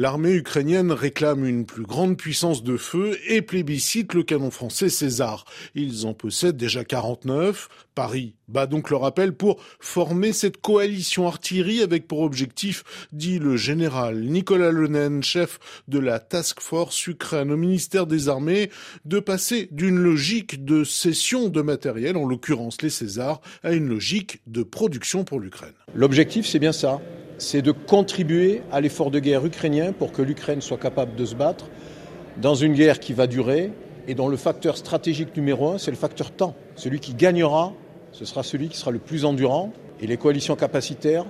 L'armée ukrainienne réclame une plus grande puissance de feu et plébiscite le canon français César. Ils en possèdent déjà 49. Paris bat donc leur appel pour former cette coalition artillerie avec pour objectif, dit le général Nicolas Lenen, chef de la Task Force Ukraine au ministère des Armées, de passer d'une logique de cession de matériel, en l'occurrence les Césars, à une logique de production pour l'Ukraine. L'objectif, c'est bien ça c'est de contribuer à l'effort de guerre ukrainien pour que l'Ukraine soit capable de se battre dans une guerre qui va durer et dont le facteur stratégique numéro un, c'est le facteur temps. Celui qui gagnera, ce sera celui qui sera le plus endurant. Et les coalitions capacitaires,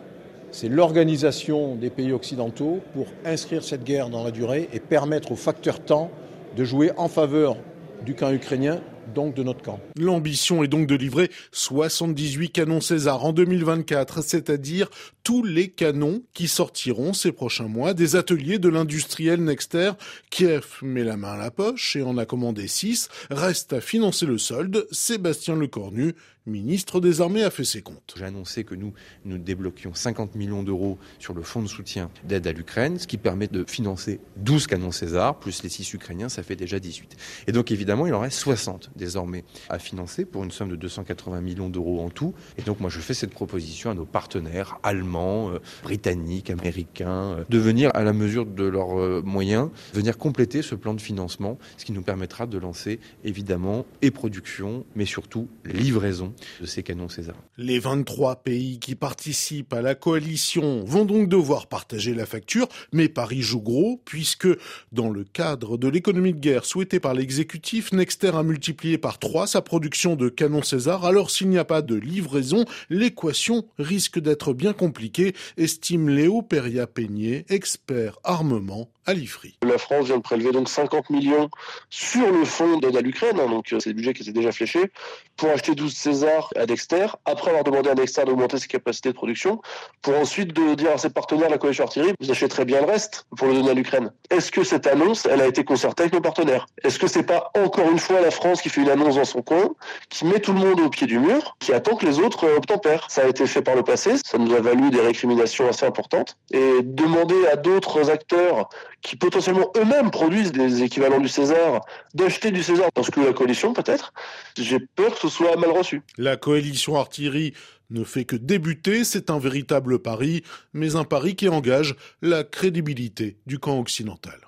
c'est l'organisation des pays occidentaux pour inscrire cette guerre dans la durée et permettre au facteur temps de jouer en faveur du camp ukrainien donc de notre. L'ambition est donc de livrer 78 canons César en 2024, c'est-à-dire tous les canons qui sortiront ces prochains mois des ateliers de l'industriel Nexter. Kiev met la main à la poche et en a commandé 6. Reste à financer le solde. Sébastien Lecornu, ministre des Armées, a fait ses comptes. J'ai annoncé que nous, nous débloquions 50 millions d'euros sur le fonds de soutien d'aide à l'Ukraine, ce qui permet de financer 12 canons César, plus les 6 ukrainiens, ça fait déjà 18. Et donc évidemment, il en reste 60 désormais à financer pour une somme de 280 millions d'euros en tout. Et donc moi je fais cette proposition à nos partenaires allemands, euh, britanniques, américains, euh, de venir à la mesure de leurs euh, moyens, venir compléter ce plan de financement, ce qui nous permettra de lancer évidemment et production, mais surtout livraison de ces canons César. Les 23 pays qui participent à la coalition vont donc devoir partager la facture, mais Paris joue gros puisque dans le cadre de l'économie de guerre souhaitée par l'exécutif, Nexter a multiplié par 3 sa production de canons César, alors s'il n'y a pas de livraison, l'équation risque d'être bien compliquée, estime Léo Peria-Peigné, expert armement à l'IFRI. La France vient de prélever donc 50 millions sur le fonds d'aide à l'Ukraine, hein, donc euh, c'est le budget qui s'est déjà fléché, pour acheter 12 César à Dexter, après avoir demandé à Dexter d'augmenter ses capacités de production, pour ensuite de dire à ses partenaires, la coalition artillerie, vous achèterez bien le reste pour le donner à l'Ukraine. Est-ce que cette annonce, elle a été concertée avec nos partenaires? Est-ce que c'est pas encore une fois la France qui fait une annonce dans son coin, qui met tout le monde au pied du mur, qui attend que les autres euh, obtempèrent? Ça a été fait par le passé, ça nous a valu des récriminations assez importantes, et demander à d'autres acteurs qui potentiellement eux-mêmes produisent des équivalents du César, d'acheter du César parce que la coalition peut-être, j'ai peur que ce soit mal reçu. La coalition artillerie ne fait que débuter, c'est un véritable pari, mais un pari qui engage la crédibilité du camp occidental.